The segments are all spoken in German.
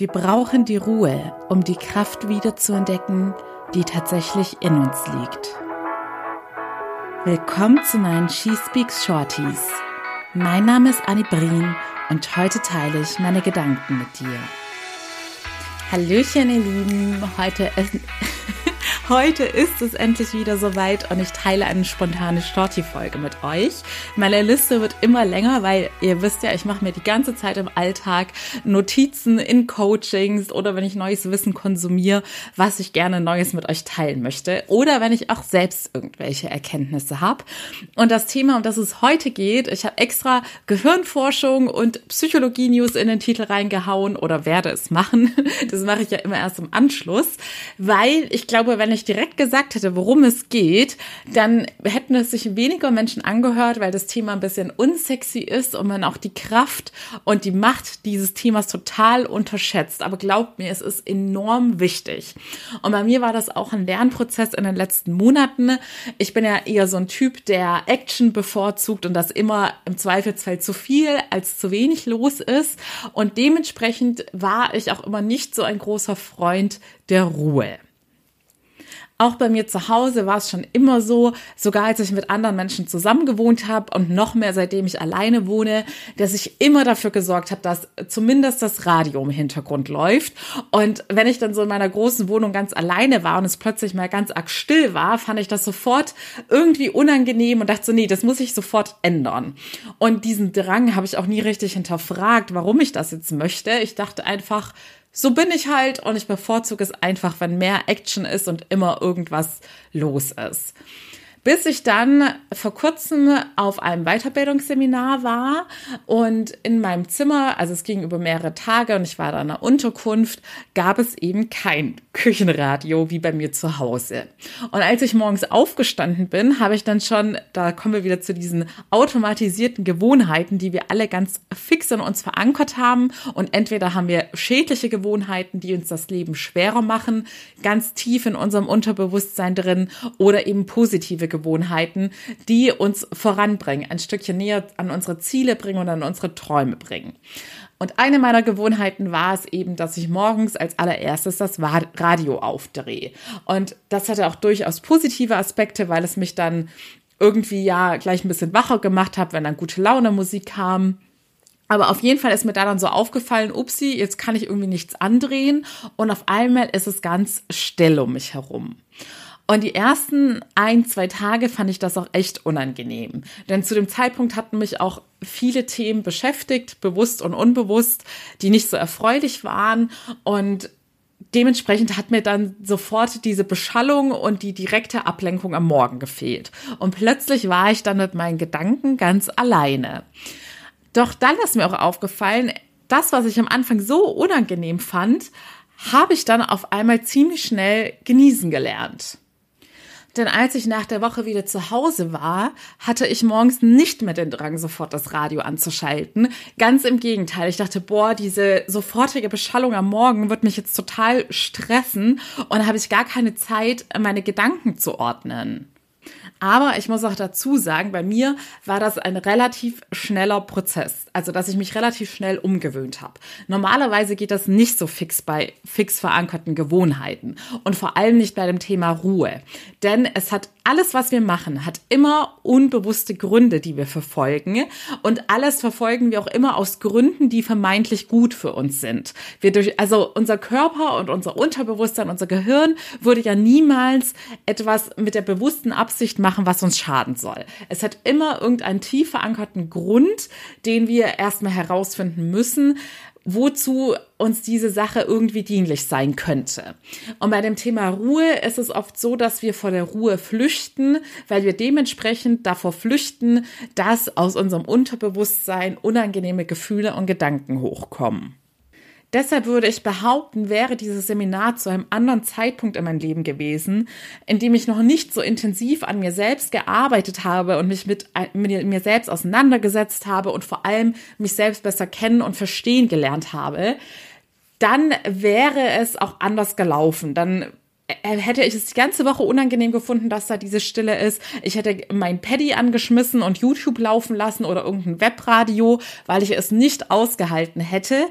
Wir brauchen die Ruhe, um die Kraft wieder zu entdecken, die tatsächlich in uns liegt. Willkommen zu meinen She Speaks Shorties. Mein Name ist Annie Brien und heute teile ich meine Gedanken mit dir. Hallöchen, ihr Lieben. Heute ist, Heute ist es endlich wieder soweit und ich teile eine spontane Storti-Folge mit euch. Meine Liste wird immer länger, weil ihr wisst ja, ich mache mir die ganze Zeit im Alltag Notizen in Coachings oder wenn ich neues Wissen konsumiere, was ich gerne Neues mit euch teilen möchte oder wenn ich auch selbst irgendwelche Erkenntnisse habe. Und das Thema, um das es heute geht, ich habe extra Gehirnforschung und Psychologie-News in den Titel reingehauen oder werde es machen. Das mache ich ja immer erst im Anschluss, weil ich glaube, wenn ich ich direkt gesagt hätte, worum es geht, dann hätten es sich weniger Menschen angehört, weil das Thema ein bisschen unsexy ist und man auch die Kraft und die Macht dieses Themas total unterschätzt. Aber glaubt mir, es ist enorm wichtig. Und bei mir war das auch ein Lernprozess in den letzten Monaten. Ich bin ja eher so ein Typ, der Action bevorzugt und das immer im Zweifelsfall zu viel als zu wenig los ist. Und dementsprechend war ich auch immer nicht so ein großer Freund der Ruhe. Auch bei mir zu Hause war es schon immer so, sogar als ich mit anderen Menschen zusammen gewohnt habe und noch mehr seitdem ich alleine wohne, dass ich immer dafür gesorgt habe, dass zumindest das Radio im Hintergrund läuft. Und wenn ich dann so in meiner großen Wohnung ganz alleine war und es plötzlich mal ganz arg still war, fand ich das sofort irgendwie unangenehm und dachte so, nee, das muss ich sofort ändern. Und diesen Drang habe ich auch nie richtig hinterfragt, warum ich das jetzt möchte. Ich dachte einfach, so bin ich halt und ich bevorzuge es einfach, wenn mehr Action ist und immer irgendwas los ist bis ich dann vor kurzem auf einem Weiterbildungsseminar war und in meinem Zimmer, also es ging über mehrere Tage und ich war da in einer Unterkunft, gab es eben kein Küchenradio wie bei mir zu Hause. Und als ich morgens aufgestanden bin, habe ich dann schon, da kommen wir wieder zu diesen automatisierten Gewohnheiten, die wir alle ganz fix in uns verankert haben und entweder haben wir schädliche Gewohnheiten, die uns das Leben schwerer machen, ganz tief in unserem Unterbewusstsein drin oder eben positive Gewohnheiten, die uns voranbringen, ein Stückchen näher an unsere Ziele bringen und an unsere Träume bringen. Und eine meiner Gewohnheiten war es eben, dass ich morgens als allererstes das Radio aufdrehe. Und das hatte auch durchaus positive Aspekte, weil es mich dann irgendwie ja gleich ein bisschen wacher gemacht hat, wenn dann gute Laune Musik kam. Aber auf jeden Fall ist mir da dann so aufgefallen, upsi, jetzt kann ich irgendwie nichts andrehen und auf einmal ist es ganz still um mich herum. Und die ersten ein, zwei Tage fand ich das auch echt unangenehm. Denn zu dem Zeitpunkt hatten mich auch viele Themen beschäftigt, bewusst und unbewusst, die nicht so erfreulich waren. Und dementsprechend hat mir dann sofort diese Beschallung und die direkte Ablenkung am Morgen gefehlt. Und plötzlich war ich dann mit meinen Gedanken ganz alleine. Doch dann ist mir auch aufgefallen, das, was ich am Anfang so unangenehm fand, habe ich dann auf einmal ziemlich schnell genießen gelernt. Denn als ich nach der Woche wieder zu Hause war, hatte ich morgens nicht mehr den Drang, sofort das Radio anzuschalten. Ganz im Gegenteil. Ich dachte, boah, diese sofortige Beschallung am Morgen wird mich jetzt total stressen und habe ich gar keine Zeit, meine Gedanken zu ordnen. Aber ich muss auch dazu sagen, bei mir war das ein relativ schneller Prozess. Also, dass ich mich relativ schnell umgewöhnt habe. Normalerweise geht das nicht so fix bei fix verankerten Gewohnheiten und vor allem nicht bei dem Thema Ruhe. Denn es hat alles, was wir machen, hat immer unbewusste Gründe, die wir verfolgen. Und alles verfolgen wir auch immer aus Gründen, die vermeintlich gut für uns sind. Wir durch, also unser Körper und unser Unterbewusstsein, unser Gehirn würde ja niemals etwas mit der bewussten Absicht machen, was uns schaden soll. Es hat immer irgendeinen tief verankerten Grund, den wir erstmal herausfinden müssen, wozu uns diese Sache irgendwie dienlich sein könnte. Und bei dem Thema Ruhe ist es oft so, dass wir vor der Ruhe flüchten, weil wir dementsprechend davor flüchten, dass aus unserem Unterbewusstsein unangenehme Gefühle und Gedanken hochkommen. Deshalb würde ich behaupten, wäre dieses Seminar zu einem anderen Zeitpunkt in meinem Leben gewesen, in dem ich noch nicht so intensiv an mir selbst gearbeitet habe und mich mit, mit mir selbst auseinandergesetzt habe und vor allem mich selbst besser kennen und verstehen gelernt habe, dann wäre es auch anders gelaufen. Dann äh, hätte ich es die ganze Woche unangenehm gefunden, dass da diese Stille ist. Ich hätte mein Paddy angeschmissen und YouTube laufen lassen oder irgendein Webradio, weil ich es nicht ausgehalten hätte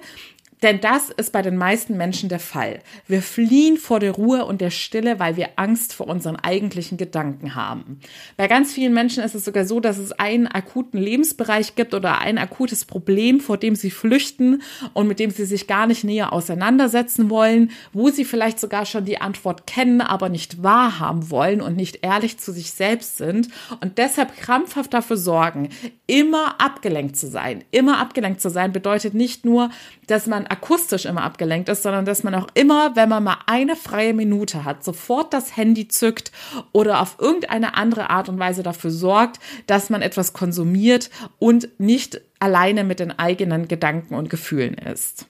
Denn das ist bei den meisten Menschen der Fall. Wir fliehen vor der Ruhe und der Stille, weil wir Angst vor unseren eigentlichen Gedanken haben. Bei ganz vielen Menschen ist es sogar so, dass es einen akuten Lebensbereich gibt oder ein akutes Problem, vor dem sie flüchten und mit dem sie sich gar nicht näher auseinandersetzen wollen, wo sie vielleicht sogar schon die Antwort kennen, aber nicht wahrhaben wollen und nicht ehrlich zu sich selbst sind und deshalb krampfhaft dafür sorgen, immer abgelenkt zu sein. Immer abgelenkt zu sein bedeutet nicht nur, dass man akustisch immer abgelenkt ist, sondern dass man auch immer, wenn man mal eine freie Minute hat, sofort das Handy zückt oder auf irgendeine andere Art und Weise dafür sorgt, dass man etwas konsumiert und nicht alleine mit den eigenen Gedanken und Gefühlen ist.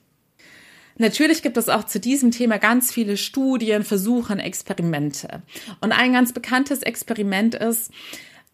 Natürlich gibt es auch zu diesem Thema ganz viele Studien, Versuche und Experimente. Und ein ganz bekanntes Experiment ist,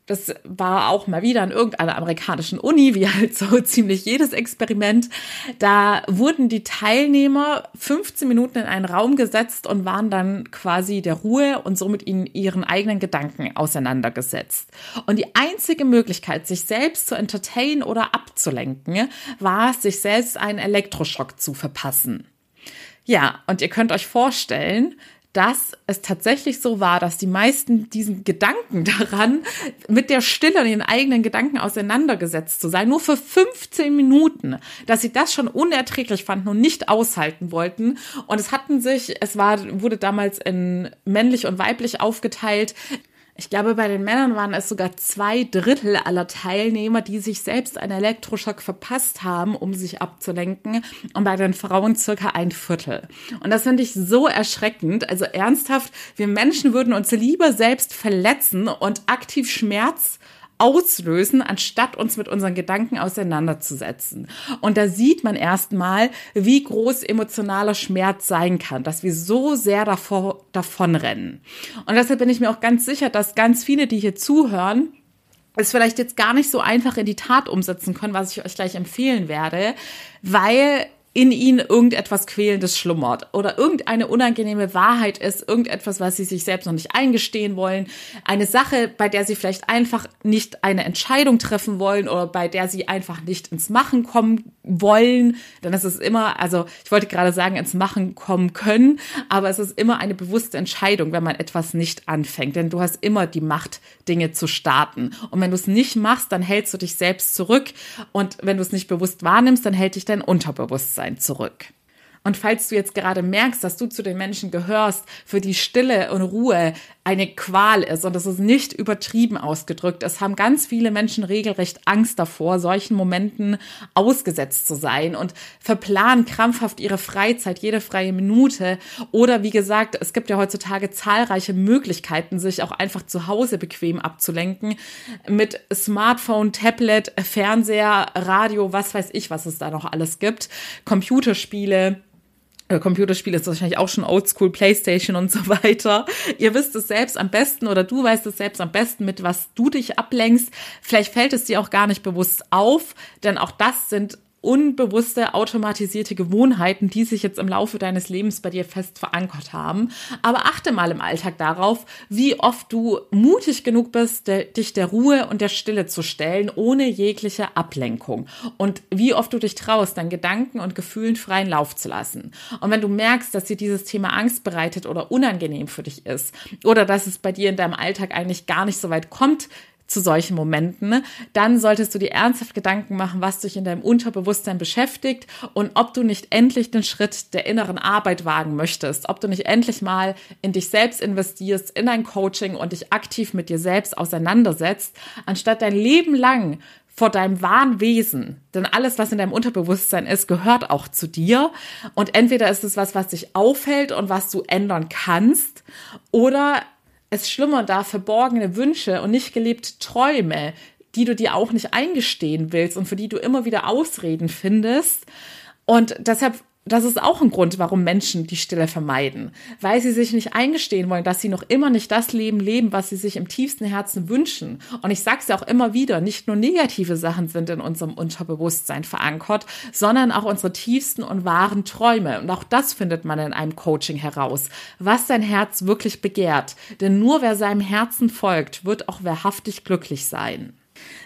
das war auch mal wieder an irgendeiner amerikanischen Uni, wie halt so ziemlich jedes Experiment. Da wurden die Teilnehmer 15 Minuten in einen Raum gesetzt und waren dann quasi der Ruhe und somit in ihren eigenen Gedanken auseinandergesetzt. Und die einzige Möglichkeit, sich selbst zu entertainen oder abzulenken, war, sich selbst einen Elektroschock zu verpassen. Ja, und ihr könnt euch vorstellen, dass es tatsächlich so war, dass die meisten diesen Gedanken daran, mit der Stille und den eigenen Gedanken auseinandergesetzt zu sein, nur für 15 Minuten, dass sie das schon unerträglich fanden und nicht aushalten wollten. Und es hatten sich, es war, wurde damals in männlich und weiblich aufgeteilt. Ich glaube, bei den Männern waren es sogar zwei Drittel aller Teilnehmer, die sich selbst einen Elektroschock verpasst haben, um sich abzulenken. Und bei den Frauen circa ein Viertel. Und das finde ich so erschreckend. Also ernsthaft, wir Menschen würden uns lieber selbst verletzen und aktiv Schmerz auslösen, anstatt uns mit unseren Gedanken auseinanderzusetzen. Und da sieht man erstmal, wie groß emotionaler Schmerz sein kann, dass wir so sehr davor, davonrennen. Und deshalb bin ich mir auch ganz sicher, dass ganz viele, die hier zuhören, es vielleicht jetzt gar nicht so einfach in die Tat umsetzen können, was ich euch gleich empfehlen werde, weil in ihnen irgendetwas Quälendes schlummert oder irgendeine unangenehme Wahrheit ist, irgendetwas, was sie sich selbst noch nicht eingestehen wollen, eine Sache, bei der sie vielleicht einfach nicht eine Entscheidung treffen wollen oder bei der sie einfach nicht ins Machen kommen wollen, dann ist es immer, also ich wollte gerade sagen, ins Machen kommen können, aber es ist immer eine bewusste Entscheidung, wenn man etwas nicht anfängt, denn du hast immer die Macht, Dinge zu starten. Und wenn du es nicht machst, dann hältst du dich selbst zurück. Und wenn du es nicht bewusst wahrnimmst, dann hält dich dein Unterbewusstsein Bewusstsein zurück. Und falls du jetzt gerade merkst, dass du zu den Menschen gehörst, für die Stille und Ruhe eine Qual ist, und das ist nicht übertrieben ausgedrückt, es haben ganz viele Menschen regelrecht Angst davor, solchen Momenten ausgesetzt zu sein und verplanen krampfhaft ihre Freizeit, jede freie Minute. Oder wie gesagt, es gibt ja heutzutage zahlreiche Möglichkeiten, sich auch einfach zu Hause bequem abzulenken mit Smartphone, Tablet, Fernseher, Radio, was weiß ich, was es da noch alles gibt, Computerspiele. Äh, Computerspiel ist wahrscheinlich auch schon Oldschool, Playstation und so weiter. Ihr wisst es selbst am besten oder du weißt es selbst am besten, mit was du dich ablenkst. Vielleicht fällt es dir auch gar nicht bewusst auf, denn auch das sind unbewusste, automatisierte Gewohnheiten, die sich jetzt im Laufe deines Lebens bei dir fest verankert haben. Aber achte mal im Alltag darauf, wie oft du mutig genug bist, de, dich der Ruhe und der Stille zu stellen, ohne jegliche Ablenkung. Und wie oft du dich traust, deinen Gedanken und Gefühlen freien Lauf zu lassen. Und wenn du merkst, dass dir dieses Thema Angst bereitet oder unangenehm für dich ist, oder dass es bei dir in deinem Alltag eigentlich gar nicht so weit kommt, zu solchen Momenten, dann solltest du dir ernsthaft Gedanken machen, was dich in deinem Unterbewusstsein beschäftigt und ob du nicht endlich den Schritt der inneren Arbeit wagen möchtest, ob du nicht endlich mal in dich selbst investierst, in ein Coaching und dich aktiv mit dir selbst auseinandersetzt, anstatt dein Leben lang vor deinem wahren Wesen. Denn alles, was in deinem Unterbewusstsein ist, gehört auch zu dir. Und entweder ist es was, was dich aufhält und was du ändern kannst, oder es schlummern da verborgene Wünsche und nicht gelebte Träume, die du dir auch nicht eingestehen willst und für die du immer wieder Ausreden findest. Und deshalb das ist auch ein Grund, warum Menschen die Stille vermeiden, weil sie sich nicht eingestehen wollen, dass sie noch immer nicht das Leben leben, was sie sich im tiefsten Herzen wünschen. Und ich sage es ja auch immer wieder, nicht nur negative Sachen sind in unserem Unterbewusstsein verankert, sondern auch unsere tiefsten und wahren Träume. Und auch das findet man in einem Coaching heraus, was dein Herz wirklich begehrt. Denn nur wer seinem Herzen folgt, wird auch wahrhaftig glücklich sein.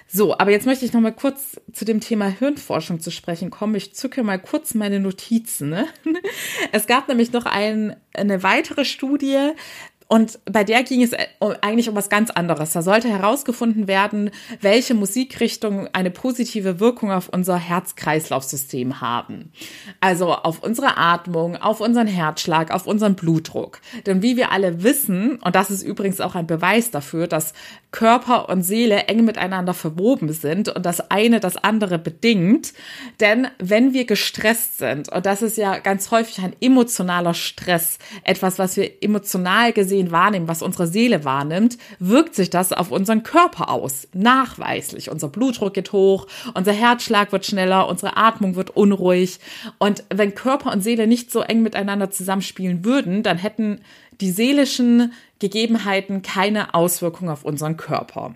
So, aber jetzt möchte ich noch mal kurz zu dem Thema Hirnforschung zu sprechen kommen. Ich zücke mal kurz meine Notizen. Ne? Es gab nämlich noch ein, eine weitere Studie, und bei der ging es äh, eigentlich um was ganz anderes. Da sollte herausgefunden werden, welche Musikrichtungen eine positive Wirkung auf unser Herz-Kreislauf-System haben. Also auf unsere Atmung, auf unseren Herzschlag, auf unseren Blutdruck. Denn wie wir alle wissen, und das ist übrigens auch ein Beweis dafür, dass Körper und Seele eng miteinander verwoben sind und das eine das andere bedingt. Denn wenn wir gestresst sind, und das ist ja ganz häufig ein emotionaler Stress, etwas, was wir emotional gesehen sehen, wahrnehmen, was unsere Seele wahrnimmt, wirkt sich das auf unseren Körper aus. Nachweislich. Unser Blutdruck geht hoch, unser Herzschlag wird schneller, unsere Atmung wird unruhig. Und wenn Körper und Seele nicht so eng miteinander zusammenspielen würden, dann hätten die seelischen Gegebenheiten keine Auswirkung auf unseren Körper.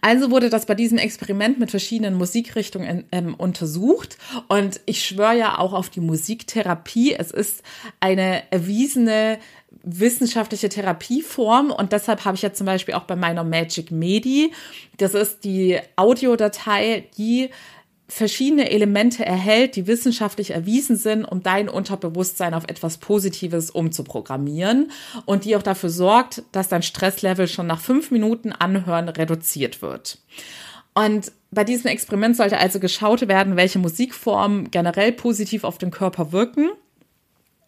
Also wurde das bei diesem Experiment mit verschiedenen Musikrichtungen ähm, untersucht und ich schwöre ja auch auf die Musiktherapie. Es ist eine erwiesene wissenschaftliche Therapieform und deshalb habe ich ja zum Beispiel auch bei meiner Magic Medi, das ist die Audiodatei, die verschiedene Elemente erhält, die wissenschaftlich erwiesen sind, um dein Unterbewusstsein auf etwas Positives umzuprogrammieren und die auch dafür sorgt, dass dein Stresslevel schon nach fünf Minuten Anhören reduziert wird. Und bei diesem Experiment sollte also geschaut werden, welche Musikformen generell positiv auf den Körper wirken.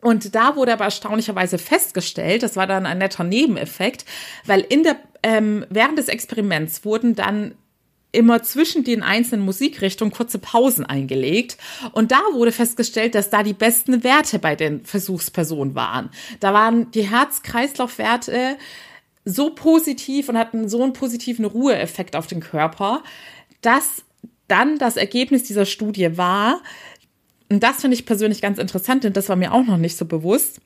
Und da wurde aber erstaunlicherweise festgestellt, das war dann ein netter Nebeneffekt, weil in der, ähm, während des Experiments wurden dann immer zwischen den einzelnen Musikrichtungen kurze Pausen eingelegt. Und da wurde festgestellt, dass da die besten Werte bei den Versuchspersonen waren. Da waren die Herz-Kreislauf-Werte so positiv und hatten so einen positiven Ruheeffekt auf den Körper, dass dann das Ergebnis dieser Studie war, und das finde ich persönlich ganz interessant, denn das war mir auch noch nicht so bewusst,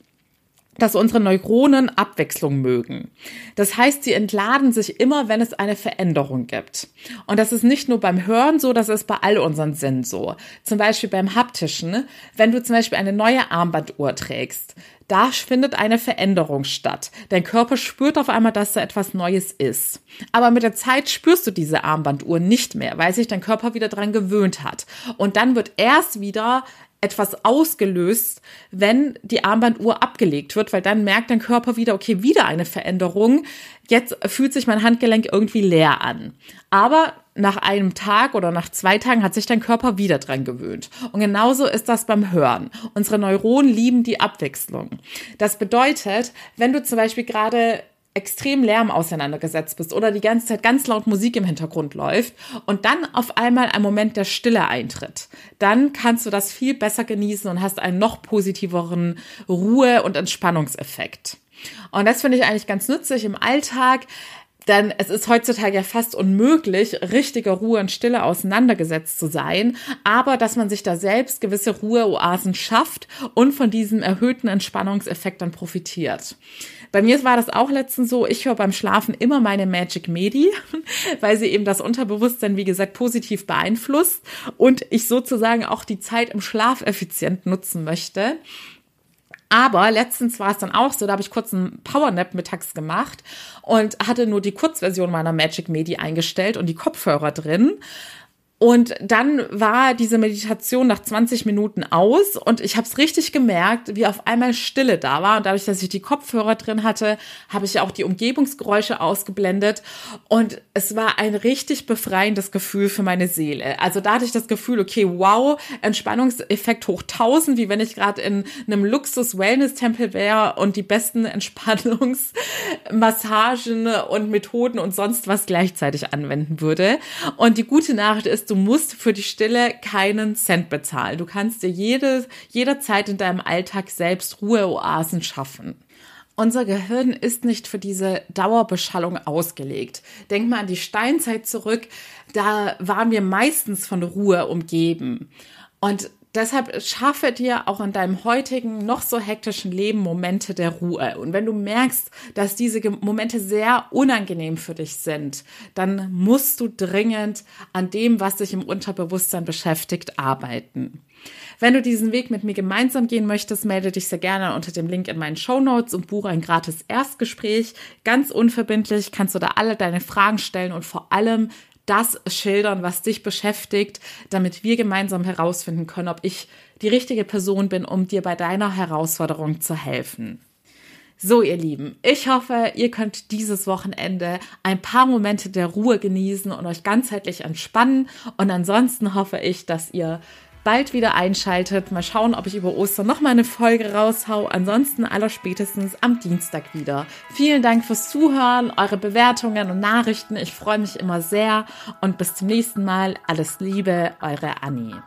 dass unsere Neuronen Abwechslung mögen. Das heißt, sie entladen sich immer, wenn es eine Veränderung gibt. Und das ist nicht nur beim Hören so, das ist bei all unseren Sinnen so. Zum Beispiel beim haptischen, wenn du zum Beispiel eine neue Armbanduhr trägst, da findet eine Veränderung statt. Dein Körper spürt auf einmal, dass da etwas Neues ist. Aber mit der Zeit spürst du diese Armbanduhr nicht mehr, weil sich dein Körper wieder dran gewöhnt hat. Und dann wird erst wieder etwas ausgelöst, wenn die Armbanduhr abgelegt wird, weil dann merkt dein Körper wieder, okay, wieder eine Veränderung. Jetzt fühlt sich mein Handgelenk irgendwie leer an. Aber nach einem Tag oder nach zwei Tagen hat sich dein Körper wieder dran gewöhnt. Und genauso ist das beim Hören. Unsere Neuronen lieben die Abwechslung. Das bedeutet, wenn du zum Beispiel gerade extrem Lärm auseinandergesetzt bist oder die ganze Zeit ganz laut Musik im Hintergrund läuft und dann auf einmal ein Moment der Stille eintritt, dann kannst du das viel besser genießen und hast einen noch positiveren Ruhe- und Entspannungseffekt. Und das finde ich eigentlich ganz nützlich im Alltag. Denn es ist heutzutage ja fast unmöglich, richtige Ruhe und Stille auseinandergesetzt zu sein, aber dass man sich da selbst gewisse Ruheoasen schafft und von diesem erhöhten Entspannungseffekt dann profitiert. Bei mir war das auch letztens so, ich höre beim Schlafen immer meine Magic Medi, weil sie eben das Unterbewusstsein, wie gesagt, positiv beeinflusst und ich sozusagen auch die Zeit im Schlaf effizient nutzen möchte. Aber letztens war es dann auch so, da habe ich kurz einen Powernap mittags gemacht und hatte nur die Kurzversion meiner Magic Medi eingestellt und die Kopfhörer drin. Und dann war diese Meditation nach 20 Minuten aus und ich habe es richtig gemerkt, wie auf einmal Stille da war. Und dadurch, dass ich die Kopfhörer drin hatte, habe ich auch die Umgebungsgeräusche ausgeblendet. Und es war ein richtig befreiendes Gefühl für meine Seele. Also da hatte ich das Gefühl, okay, wow, Entspannungseffekt hoch 1000, wie wenn ich gerade in einem Luxus-Wellness-Tempel wäre und die besten Entspannungsmassagen und Methoden und sonst was gleichzeitig anwenden würde. Und die gute Nachricht ist, du musst für die Stille keinen Cent bezahlen. Du kannst dir jede, jederzeit in deinem Alltag selbst Ruheoasen schaffen. Unser Gehirn ist nicht für diese Dauerbeschallung ausgelegt. Denk mal an die Steinzeit zurück, da waren wir meistens von Ruhe umgeben. Und Deshalb schaffe dir auch in deinem heutigen, noch so hektischen Leben Momente der Ruhe. Und wenn du merkst, dass diese Momente sehr unangenehm für dich sind, dann musst du dringend an dem, was dich im Unterbewusstsein beschäftigt, arbeiten. Wenn du diesen Weg mit mir gemeinsam gehen möchtest, melde dich sehr gerne unter dem Link in meinen Show Notes und buche ein gratis Erstgespräch. Ganz unverbindlich kannst du da alle deine Fragen stellen und vor allem das schildern, was dich beschäftigt, damit wir gemeinsam herausfinden können, ob ich die richtige Person bin, um dir bei deiner Herausforderung zu helfen. So, ihr Lieben, ich hoffe, ihr könnt dieses Wochenende ein paar Momente der Ruhe genießen und euch ganzheitlich entspannen. Und ansonsten hoffe ich, dass ihr bald wieder einschaltet. Mal schauen, ob ich über Ostern noch mal eine Folge raushau. Ansonsten allerspätestens am Dienstag wieder. Vielen Dank fürs Zuhören, eure Bewertungen und Nachrichten. Ich freue mich immer sehr und bis zum nächsten Mal. Alles Liebe, eure Annie.